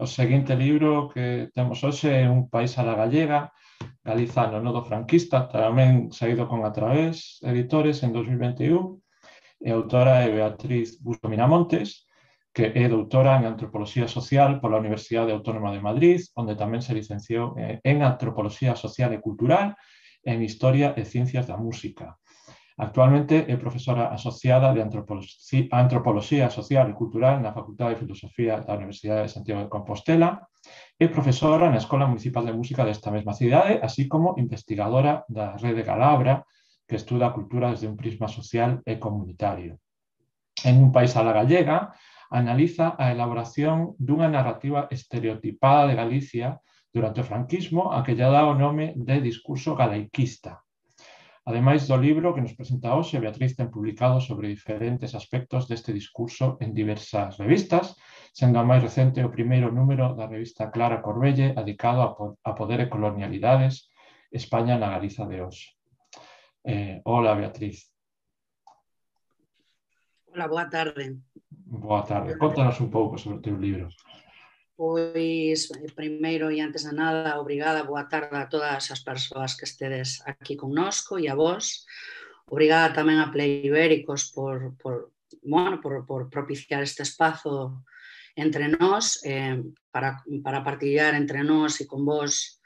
O seguinte libro que temos hoxe é Un país a la gallega, Galiza no nodo franquista, tamén saído con a través editores en 2021, e autora é Beatriz Busto Miramontes, que é doutora en Antropoloxía Social pola Universidade Autónoma de Madrid, onde tamén se licenciou en Antropoloxía Social e Cultural en Historia e Ciencias da Música. Actualmente é profesora asociada de Antropoloxía Social e Cultural na Facultade de Filosofía da Universidade de Santiago de Compostela e profesora na Escola Municipal de Música desta mesma cidade, así como investigadora da Rede Galabra, que estuda a cultura desde un prisma social e comunitario. En un país a la gallega, analiza a elaboración dunha narrativa estereotipada de Galicia durante o franquismo a que lle dá o nome de discurso galaiquista, Ademais do libro que nos presenta hoxe, Beatriz ten publicado sobre diferentes aspectos deste discurso en diversas revistas, sendo a máis recente o primeiro número da revista Clara Corbelle dedicado a poder e colonialidades España na Galiza de hoxe. Eh, hola, Beatriz. Hola, boa tarde. Boa tarde. Contanos un pouco sobre o teu libro. Pois, eh, primeiro e antes de nada, obrigada, boa tarde a todas as persoas que estedes aquí connosco e a vos. Obrigada tamén a Play Ibéricos por, por, bueno, por, por propiciar este espazo entre nós eh, para, para partillar entre nós e con vos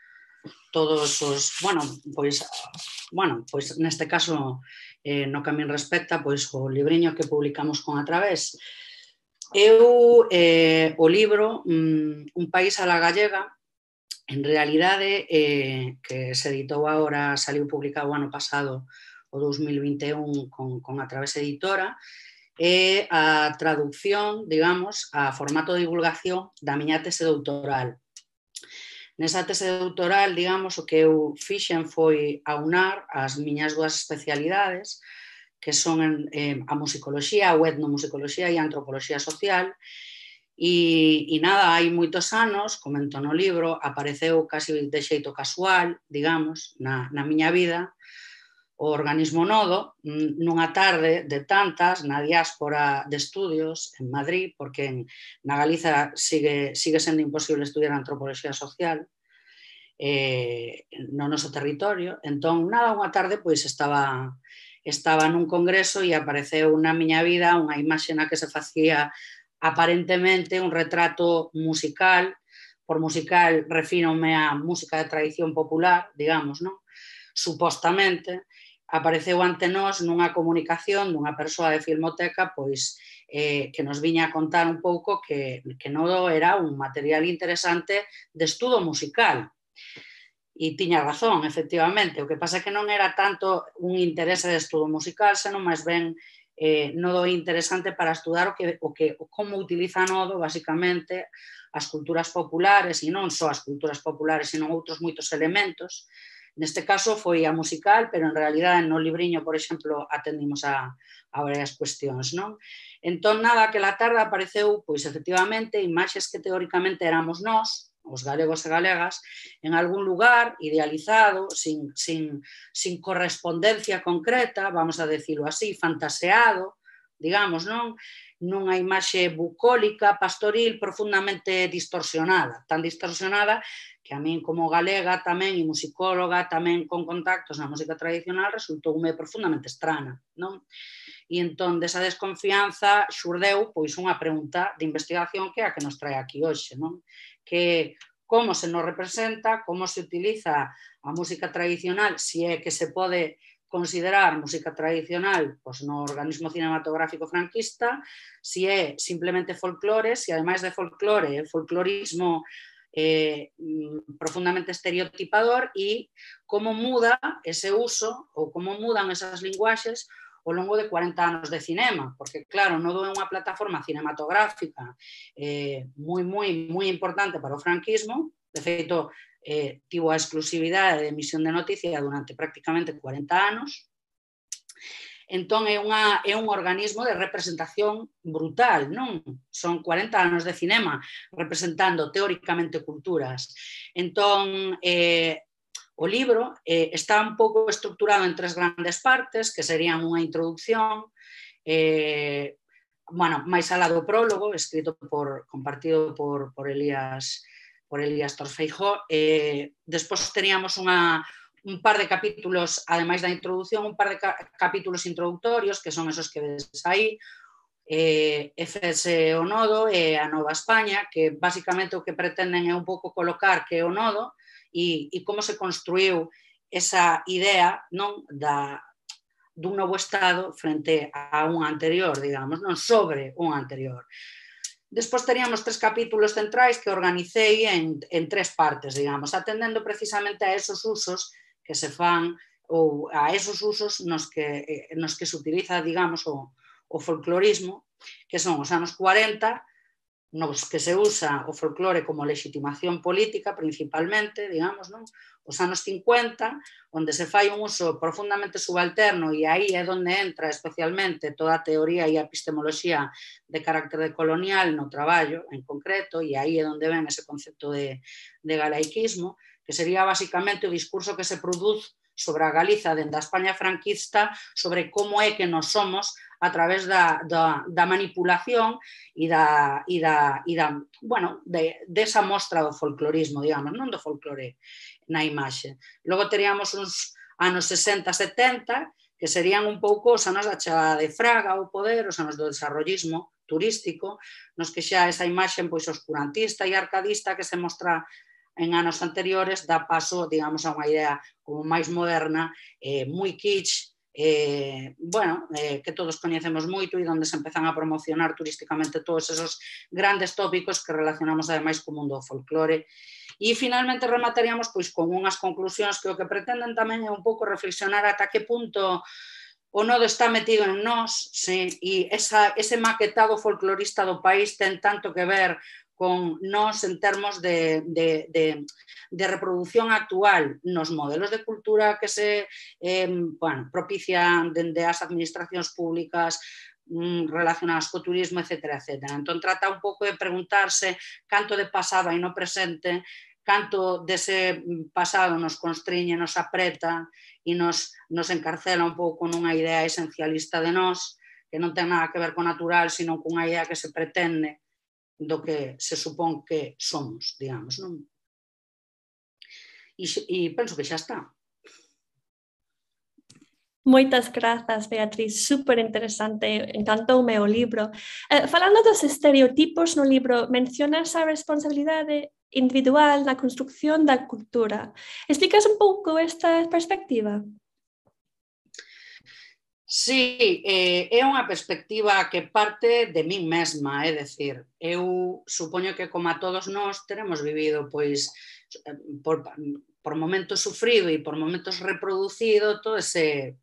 todos os, bueno, pois, bueno, pois neste caso eh, no que a min respecta, pois o libriño que publicamos con a través eu eh, o libro mm, Un país a la gallega en realidade eh, que se editou agora, saliu publicado o ano pasado o 2021 con, con a través editora é a traducción, digamos, a formato de divulgación da miña tese doutoral. Nesa tese doutoral, digamos, o que eu fixen foi aunar as miñas dúas especialidades, que son eh, a musicoloxía, a etnomusicoloxía e a antropoloxía social. E, e nada, hai moitos anos, comento no libro, apareceu casi de xeito casual, digamos, na, na miña vida, o organismo Nodo nunha tarde de tantas na diáspora de estudios en Madrid, porque en, na Galiza sigue, sigue sendo imposible estudiar antropoloxía social eh, no noso territorio. Entón, nada, unha tarde pois estaba estaba nun congreso e apareceu na miña vida unha imaxe na que se facía aparentemente un retrato musical, por musical refírome a música de tradición popular, digamos, non? supostamente, apareceu ante nós nunha comunicación dunha persoa de Filmoteca pois eh, que nos viña a contar un pouco que, que non era un material interesante de estudo musical. E tiña razón, efectivamente. O que pasa é que non era tanto un interese de estudo musical, senón máis ben eh, nodo interesante para estudar o que, o que o como utiliza nodo, basicamente, as culturas populares, e non só as culturas populares, senón outros moitos elementos. Neste caso foi a musical, pero en realidad no libriño, por exemplo, atendimos a, a varias cuestións. Non? Entón, nada, que la tarde apareceu, pois, efectivamente, imaxes que teóricamente éramos nós, os galegos e galegas, en algún lugar idealizado, sin, sin, sin correspondencia concreta, vamos a decirlo así, fantaseado, digamos, non? Nunha imaxe bucólica, pastoril, profundamente distorsionada, tan distorsionada que a min como galega tamén e musicóloga tamén con contactos na música tradicional resultoume profundamente estrana, non? E entón desa desconfianza xurdeu pois unha pregunta de investigación que é a que nos trae aquí hoxe, non? Que como se nos representa, como se utiliza a música tradicional, si é que se pode considerar música tradicional pois, no organismo cinematográfico franquista, si é simplemente folclore, si ademais de folclore, folclorismo eh, mm, profundamente estereotipador e como muda ese uso ou como mudan esas linguaxes ao longo de 40 anos de cinema, porque claro, Nodo é unha plataforma cinematográfica eh, moi, moi, moi importante para o franquismo, de feito, eh, tivo a exclusividade de emisión de noticia durante prácticamente 40 anos, entón é, unha, é un organismo de representación brutal, non? Son 40 anos de cinema representando teóricamente culturas. Entón, eh, O libro eh, está un pouco estructurado en tres grandes partes, que serían unha introducción, eh, bueno, máis alá do prólogo, escrito por, compartido por, por Elías por Elías Torfeijó. Eh, despois teníamos unha, un par de capítulos, ademais da introducción, un par de ca capítulos introductorios, que son esos que ves aí, eh, FS o nodo e eh, a Nova España, que basicamente o que pretenden é un pouco colocar que o nodo e, e como se construiu esa idea non da, dun novo Estado frente a un anterior, digamos, non sobre un anterior. Despois teríamos tres capítulos centrais que organicei en, en tres partes, digamos, atendendo precisamente a esos usos que se fan ou a esos usos nos que, eh, nos que se utiliza, digamos, o, o folclorismo, que son os anos 40, nos que se usa o folclore como legitimación política principalmente, digamos, non? os anos 50, onde se fai un uso profundamente subalterno e aí é onde entra especialmente toda a teoría e a epistemoloxía de carácter decolonial no traballo en concreto e aí é onde ven ese concepto de, de galaiquismo, que sería basicamente o discurso que se produz sobre a Galiza dende a España franquista sobre como é que nos somos a través da, da, da manipulación e da, e da, e da bueno, de, desa mostra do folclorismo, digamos, non do folclore na imaxe. Logo teríamos uns anos 60, 70, que serían un pouco os anos da chegada de Fraga ao poder, os anos do desarrollismo turístico, nos que xa esa imaxe pois oscurantista e arcadista que se mostra en anos anteriores dá paso, digamos, a unha idea como máis moderna, eh, moi kitsch, eh, bueno, eh, que todos coñecemos moito e onde se empezan a promocionar turísticamente todos esos grandes tópicos que relacionamos ademais co mundo do folclore. E finalmente remataríamos pois con unhas conclusións que o que pretenden tamén é un pouco reflexionar ata que punto o nodo está metido en nós, sí, e esa, ese maquetado folclorista do país ten tanto que ver con nós en termos de, de, de, de reproducción actual nos modelos de cultura que se eh, bueno, propician dende as administracións públicas mm, relacionadas co turismo, etc. etc. Entón, trata un pouco de preguntarse canto de pasado hai no presente, canto dese pasado nos constriñe, nos apreta e nos, nos encarcela un pouco nunha idea esencialista de nós, que non ten nada que ver co natural, sino cunha idea que se pretende do que se supón que somos, digamos, non? E, e penso que xa está. Moitas grazas, Beatriz, super interesante, encantoume o libro. Eh, falando dos estereotipos no libro, mencionas a responsabilidade individual na construcción da cultura. Explicas un pouco esta perspectiva? Sí, eh, é unha perspectiva que parte de min mesma, é decir, eu supoño que como a todos nós teremos vivido pois por, por momentos sufrido e por momentos reproducido todo ese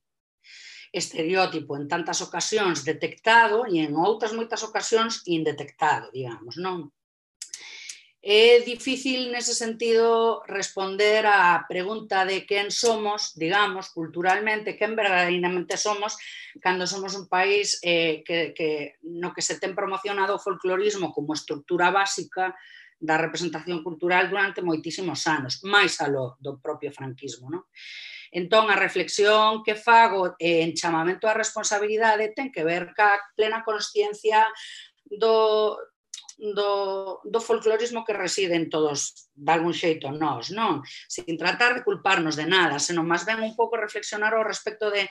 estereótipo en tantas ocasións detectado e en outras moitas ocasións indetectado, digamos, non? É difícil nese sentido responder á pregunta de quen somos, digamos, culturalmente, quen verdadeiramente somos, cando somos un país eh, que, que no que se ten promocionado o folclorismo como estructura básica da representación cultural durante moitísimos anos, máis aló do propio franquismo. Non? Entón, a reflexión que fago en chamamento á responsabilidade ten que ver ca plena consciencia do, do, do folclorismo que residen todos de algún xeito nós, non? Sin tratar de culparnos de nada, senón máis ben un pouco reflexionar ao respecto de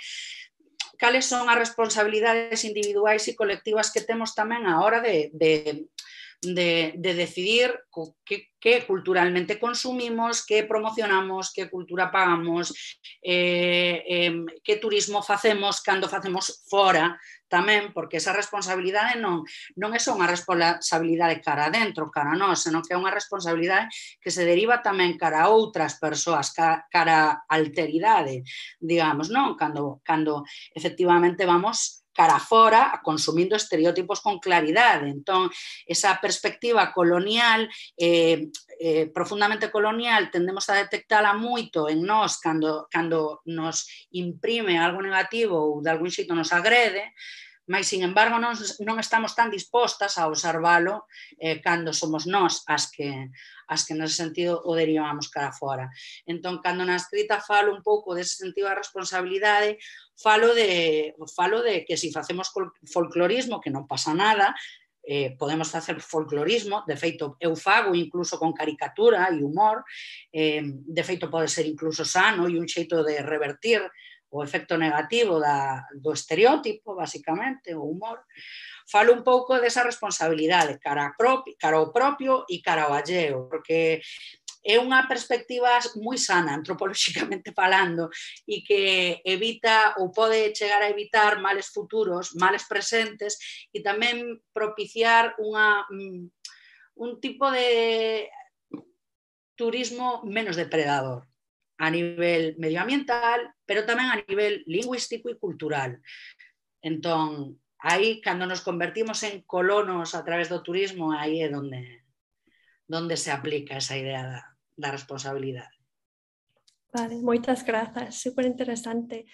cales son as responsabilidades individuais e colectivas que temos tamén a hora de, de de, de decidir qué, qué, culturalmente consumimos, qué promocionamos, qué cultura pagamos, eh, eh, qué turismo facemos cando facemos fora tamén, porque esa responsabilidade non, non é só unha responsabilidade cara dentro, cara a nós, senón que é unha responsabilidade que se deriva tamén cara a outras persoas, cara, cara a alteridade, digamos, non? Cando, cando efectivamente vamos cara fora consumindo estereotipos con claridade. Entón, esa perspectiva colonial, eh, eh, profundamente colonial, tendemos a detectala moito en nós cando, cando nos imprime algo negativo ou de algún xeito nos agrede, mas, sin embargo, non, non estamos tan dispostas a observalo eh, cando somos nós as que, as que nese sentido o derivamos cara fora. Entón, cando na escrita falo un pouco dese sentido da responsabilidade, falo de, falo de que se si facemos folclorismo, que non pasa nada, eh, podemos facer folclorismo, de feito eu fago incluso con caricatura e humor, eh, de feito pode ser incluso sano e un xeito de revertir o efecto negativo da, do estereotipo, basicamente, o humor, falo un pouco desa responsabilidade cara, propi, cara ao propio e cara ao alleo, porque é unha perspectiva moi sana antropolóxicamente falando e que evita ou pode chegar a evitar males futuros, males presentes e tamén propiciar unha mm, un tipo de turismo menos depredador a nivel medioambiental, pero tamén a nivel lingüístico e cultural. Entón, aí, cando nos convertimos en colonos a través do turismo, aí é donde, donde se aplica esa idea da, da responsabilidade. Vale, moitas grazas, super interesante.